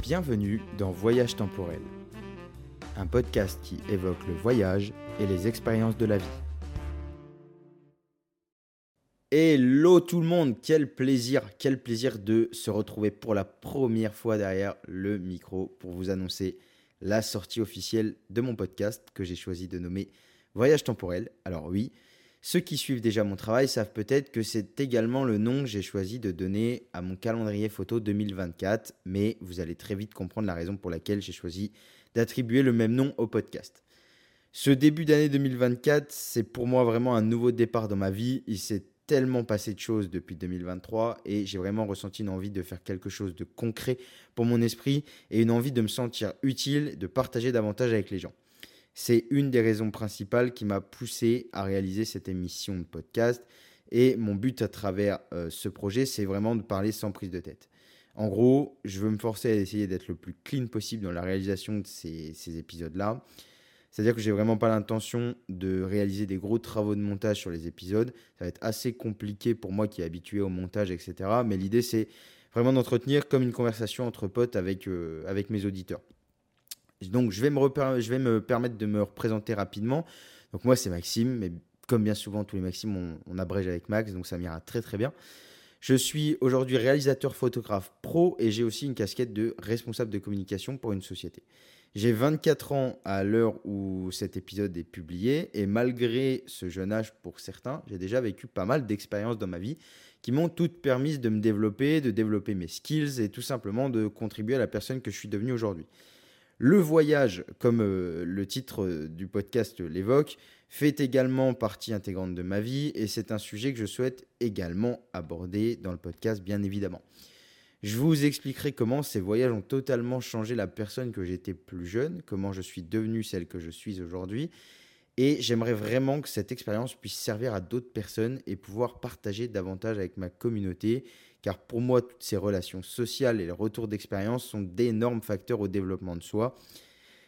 Bienvenue dans Voyage temporel, un podcast qui évoque le voyage et les expériences de la vie. Hello tout le monde, quel plaisir, quel plaisir de se retrouver pour la première fois derrière le micro pour vous annoncer la sortie officielle de mon podcast que j'ai choisi de nommer Voyage temporel. Alors oui, ceux qui suivent déjà mon travail savent peut-être que c'est également le nom que j'ai choisi de donner à mon calendrier photo 2024, mais vous allez très vite comprendre la raison pour laquelle j'ai choisi d'attribuer le même nom au podcast. Ce début d'année 2024, c'est pour moi vraiment un nouveau départ dans ma vie. Il s'est tellement passé de choses depuis 2023 et j'ai vraiment ressenti une envie de faire quelque chose de concret pour mon esprit et une envie de me sentir utile, de partager davantage avec les gens. C'est une des raisons principales qui m'a poussé à réaliser cette émission de podcast. Et mon but à travers euh, ce projet, c'est vraiment de parler sans prise de tête. En gros, je veux me forcer à essayer d'être le plus clean possible dans la réalisation de ces, épisodes-là. C'est-à-dire que j'ai vraiment pas l'intention de réaliser des gros travaux de montage sur les épisodes. Ça va être assez compliqué pour moi qui est habitué au montage, etc. Mais l'idée, c'est vraiment d'entretenir comme une conversation entre potes avec, euh, avec mes auditeurs. Donc, je vais, me je vais me permettre de me représenter rapidement. Donc, moi, c'est Maxime, mais comme bien souvent, tous les Maximes, on, abrège avec Max, donc ça m'ira très très bien. Je suis aujourd'hui réalisateur photographe pro et j'ai aussi une casquette de responsable de communication pour une société. J'ai 24 ans à l'heure où cet épisode est publié et malgré ce jeune âge pour certains, j'ai déjà vécu pas mal d'expériences dans ma vie qui m'ont toutes permis de me développer, de développer mes skills et tout simplement de contribuer à la personne que je suis devenu aujourd'hui. Le voyage, comme euh, le titre euh, du podcast l'évoque, fait également partie intégrante de ma vie et c'est un sujet que je souhaite également aborder dans le podcast, bien évidemment. Je vous expliquerai comment ces voyages ont totalement changé la personne que j'étais plus jeune, comment je suis devenu celle que je suis aujourd'hui. Et j'aimerais vraiment que cette expérience puisse servir à d'autres personnes et pouvoir partager davantage avec ma communauté car pour moi, toutes ces relations sociales et les retours d'expérience sont d'énormes facteurs au développement de soi.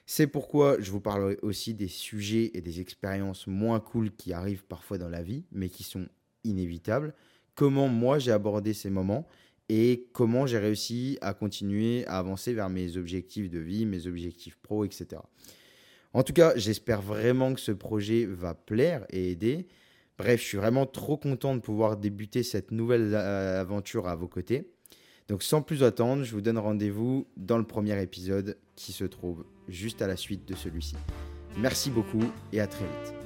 C'est pourquoi je vous parlerai aussi des sujets et des expériences moins cool qui arrivent parfois dans la vie, mais qui sont inévitables. Comment moi j'ai abordé ces moments et comment j'ai réussi à continuer à avancer vers mes objectifs de vie, mes objectifs pro, etc. En tout cas, j'espère vraiment que ce projet va plaire et aider. Bref, je suis vraiment trop content de pouvoir débuter cette nouvelle euh, aventure à vos côtés. Donc sans plus attendre, je vous donne rendez-vous dans le premier épisode qui se trouve juste à la suite de celui-ci. Merci beaucoup et à très vite.